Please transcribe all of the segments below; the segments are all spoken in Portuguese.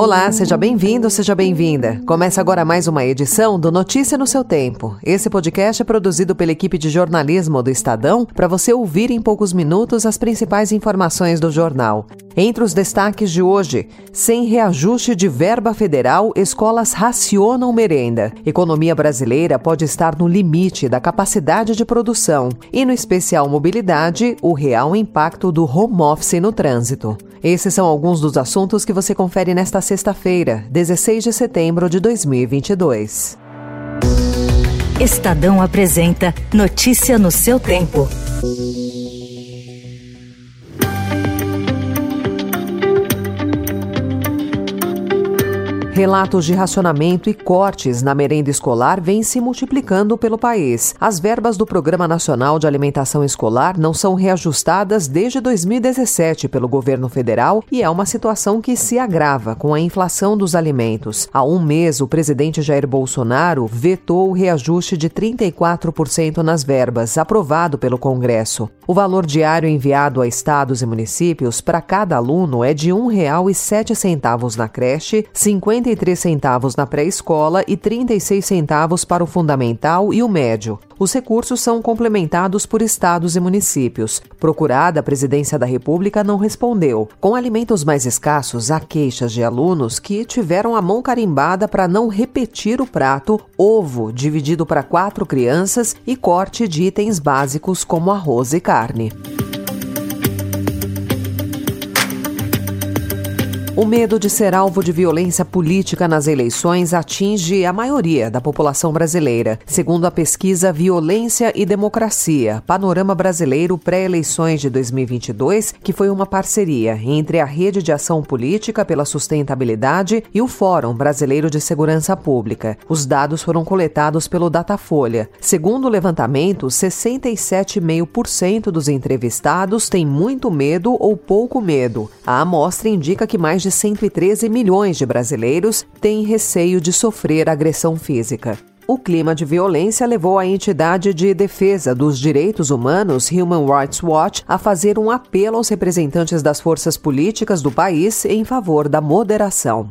Olá, seja bem-vindo, seja bem-vinda. Começa agora mais uma edição do Notícia no seu Tempo. Esse podcast é produzido pela equipe de jornalismo do Estadão para você ouvir em poucos minutos as principais informações do jornal. Entre os destaques de hoje, sem reajuste de verba federal, escolas racionam merenda. Economia brasileira pode estar no limite da capacidade de produção. E no especial mobilidade, o real impacto do home office no trânsito. Esses são alguns dos assuntos que você confere nesta sexta-feira, 16 de setembro de 2022. Estadão apresenta Notícia no seu tempo. Relatos de racionamento e cortes na merenda escolar vêm se multiplicando pelo país. As verbas do Programa Nacional de Alimentação Escolar não são reajustadas desde 2017 pelo governo federal e é uma situação que se agrava com a inflação dos alimentos. Há um mês, o presidente Jair Bolsonaro vetou o reajuste de 34% nas verbas, aprovado pelo Congresso. O valor diário enviado a estados e municípios para cada aluno é de R$ 1,07 na creche, 50 53 centavos na pré-escola e 36 centavos para o fundamental e o médio. Os recursos são complementados por estados e municípios. Procurada, a Presidência da República não respondeu. Com alimentos mais escassos, há queixas de alunos que tiveram a mão carimbada para não repetir o prato ovo dividido para quatro crianças e corte de itens básicos como arroz e carne. O medo de ser alvo de violência política nas eleições atinge a maioria da população brasileira. Segundo a pesquisa Violência e Democracia, Panorama Brasileiro Pré-Eleições de 2022, que foi uma parceria entre a Rede de Ação Política pela Sustentabilidade e o Fórum Brasileiro de Segurança Pública. Os dados foram coletados pelo Datafolha. Segundo o levantamento, 67,5% dos entrevistados têm muito medo ou pouco medo. A amostra indica que mais de de 113 milhões de brasileiros têm receio de sofrer agressão física. O clima de violência levou a entidade de defesa dos direitos humanos Human Rights Watch a fazer um apelo aos representantes das forças políticas do país em favor da moderação.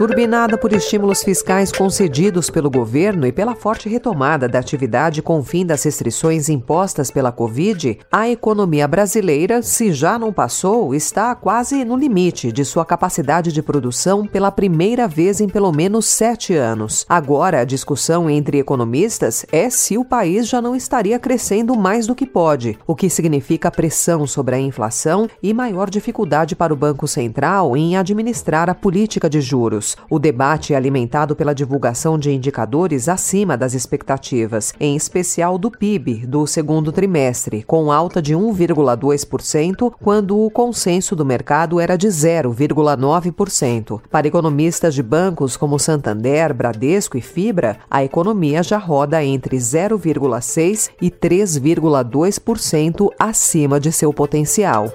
Turbinada por estímulos fiscais concedidos pelo governo e pela forte retomada da atividade com o fim das restrições impostas pela Covid, a economia brasileira, se já não passou, está quase no limite de sua capacidade de produção pela primeira vez em pelo menos sete anos. Agora, a discussão entre economistas é se o país já não estaria crescendo mais do que pode, o que significa pressão sobre a inflação e maior dificuldade para o Banco Central em administrar a política de juros. O debate é alimentado pela divulgação de indicadores acima das expectativas, em especial do PIB do segundo trimestre, com alta de 1,2%, quando o consenso do mercado era de 0,9%. Para economistas de bancos como Santander, Bradesco e Fibra, a economia já roda entre 0,6% e 3,2% acima de seu potencial.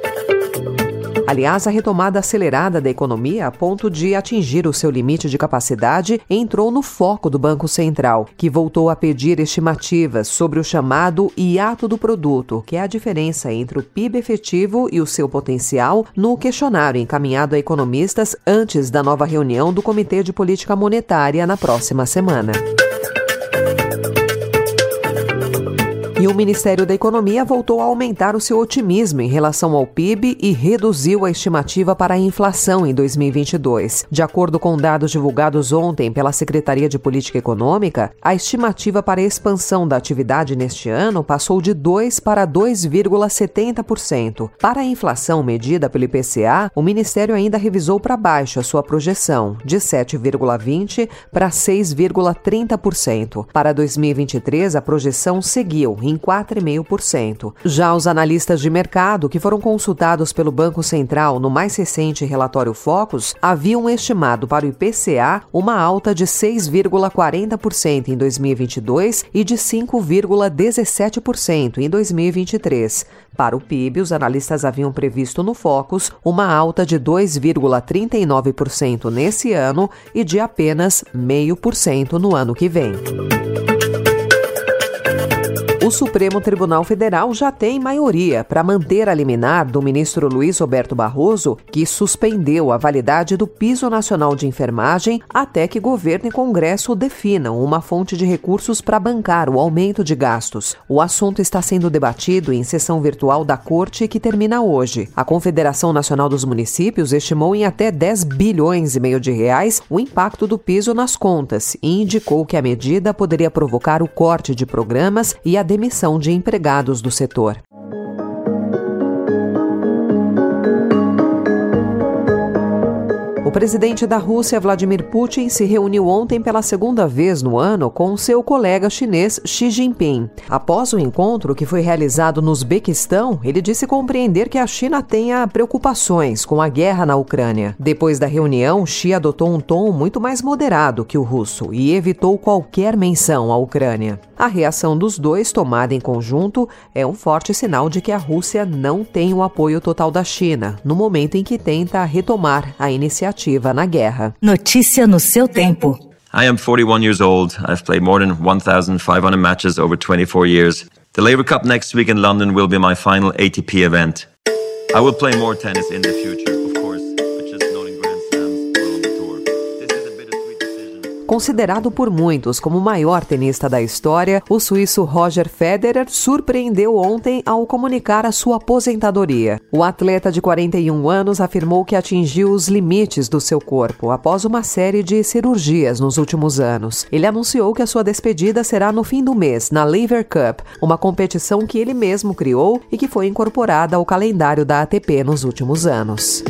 Aliás, a retomada acelerada da economia a ponto de atingir o seu limite de capacidade entrou no foco do Banco Central, que voltou a pedir estimativas sobre o chamado hiato do produto, que é a diferença entre o PIB efetivo e o seu potencial, no questionário encaminhado a economistas antes da nova reunião do Comitê de Política Monetária na próxima semana. E o Ministério da Economia voltou a aumentar o seu otimismo em relação ao PIB e reduziu a estimativa para a inflação em 2022. De acordo com dados divulgados ontem pela Secretaria de Política Econômica, a estimativa para a expansão da atividade neste ano passou de 2 para 2,70%. Para a inflação medida pelo IPCA, o Ministério ainda revisou para baixo a sua projeção, de 7,20% para 6,30%. Para 2023, a projeção seguiu em em 4,5%. Já os analistas de mercado, que foram consultados pelo Banco Central no mais recente relatório Focus, haviam estimado para o IPCA uma alta de 6,40% em 2022 e de 5,17% em 2023. Para o PIB, os analistas haviam previsto no Focus uma alta de 2,39% nesse ano e de apenas 0,5% no ano que vem. O Supremo Tribunal Federal já tem maioria para manter a liminar do ministro Luiz Roberto Barroso, que suspendeu a validade do Piso Nacional de Enfermagem até que governo e Congresso definam uma fonte de recursos para bancar o aumento de gastos. O assunto está sendo debatido em sessão virtual da Corte que termina hoje. A Confederação Nacional dos Municípios estimou em até 10 bilhões e meio de reais o impacto do piso nas contas e indicou que a medida poderia provocar o corte de programas e a demissão de empregados do setor. Presidente da Rússia, Vladimir Putin, se reuniu ontem pela segunda vez no ano com seu colega chinês Xi Jinping. Após o encontro, que foi realizado no Uzbequistão, ele disse compreender que a China tenha preocupações com a guerra na Ucrânia. Depois da reunião, Xi adotou um tom muito mais moderado que o russo e evitou qualquer menção à Ucrânia. A reação dos dois, tomada em conjunto, é um forte sinal de que a Rússia não tem o apoio total da China, no momento em que tenta retomar a iniciativa ativa na guerra. Notícia no seu tempo. I am 41 years old. I've played more than 1,500 matches over 24 years. The Labour Cup next week in London will be my final ATP event. I will play more tennis in the future. Considerado por muitos como o maior tenista da história, o suíço Roger Federer surpreendeu ontem ao comunicar a sua aposentadoria. O atleta de 41 anos afirmou que atingiu os limites do seu corpo após uma série de cirurgias nos últimos anos. Ele anunciou que a sua despedida será no fim do mês, na Lever Cup, uma competição que ele mesmo criou e que foi incorporada ao calendário da ATP nos últimos anos.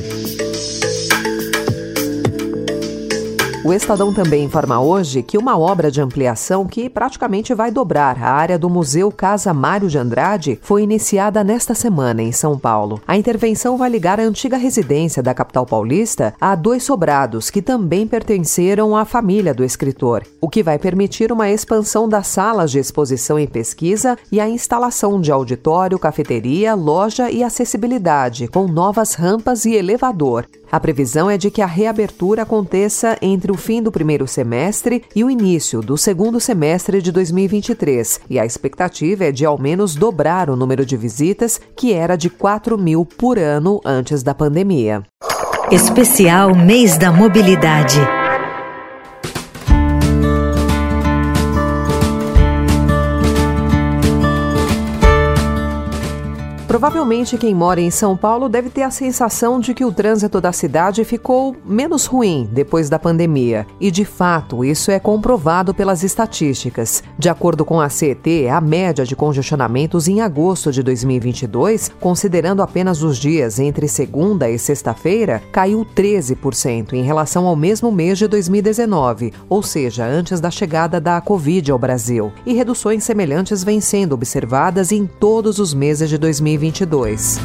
O Estadão também informa hoje que uma obra de ampliação que praticamente vai dobrar a área do Museu Casa Mário de Andrade foi iniciada nesta semana em São Paulo. A intervenção vai ligar a antiga residência da capital paulista a dois sobrados que também pertenceram à família do escritor, o que vai permitir uma expansão das salas de exposição e pesquisa e a instalação de auditório, cafeteria, loja e acessibilidade, com novas rampas e elevador. A previsão é de que a reabertura aconteça entre o fim do primeiro semestre e o início do segundo semestre de 2023, e a expectativa é de ao menos dobrar o número de visitas, que era de 4 mil por ano antes da pandemia. Especial Mês da Mobilidade. Provavelmente quem mora em São Paulo deve ter a sensação de que o trânsito da cidade ficou menos ruim depois da pandemia. E de fato, isso é comprovado pelas estatísticas. De acordo com a CET, a média de congestionamentos em agosto de 2022, considerando apenas os dias entre segunda e sexta-feira, caiu 13% em relação ao mesmo mês de 2019, ou seja, antes da chegada da Covid ao Brasil. E reduções semelhantes vêm sendo observadas em todos os meses de 2022. 2022.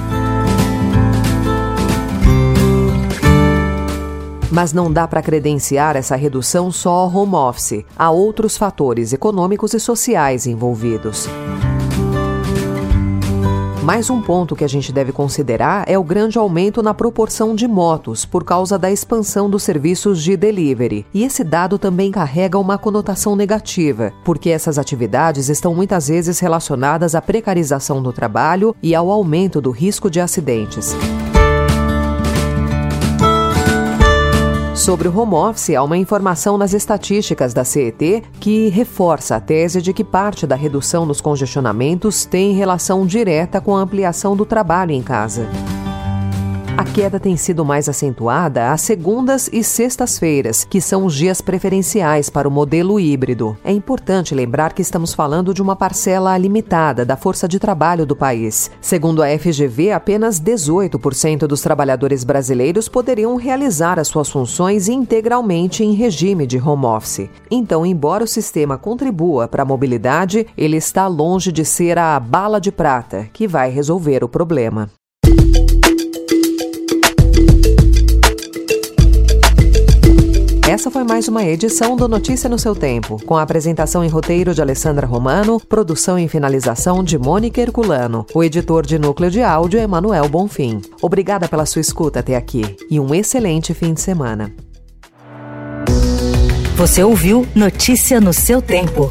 Mas não dá para credenciar essa redução só ao home office. Há outros fatores econômicos e sociais envolvidos. Mais um ponto que a gente deve considerar é o grande aumento na proporção de motos por causa da expansão dos serviços de delivery. E esse dado também carrega uma conotação negativa, porque essas atividades estão muitas vezes relacionadas à precarização do trabalho e ao aumento do risco de acidentes. Sobre o home office, há uma informação nas estatísticas da CET que reforça a tese de que parte da redução nos congestionamentos tem relação direta com a ampliação do trabalho em casa. A queda tem sido mais acentuada às segundas e sextas-feiras, que são os dias preferenciais para o modelo híbrido. É importante lembrar que estamos falando de uma parcela limitada da força de trabalho do país. Segundo a FGV, apenas 18% dos trabalhadores brasileiros poderiam realizar as suas funções integralmente em regime de home office. Então, embora o sistema contribua para a mobilidade, ele está longe de ser a bala de prata que vai resolver o problema. Essa foi mais uma edição do Notícia no seu Tempo, com a apresentação em roteiro de Alessandra Romano, produção e finalização de Mônica Herculano. O editor de núcleo de áudio é Manuel Bonfim. Obrigada pela sua escuta até aqui e um excelente fim de semana. Você ouviu Notícia no seu Tempo.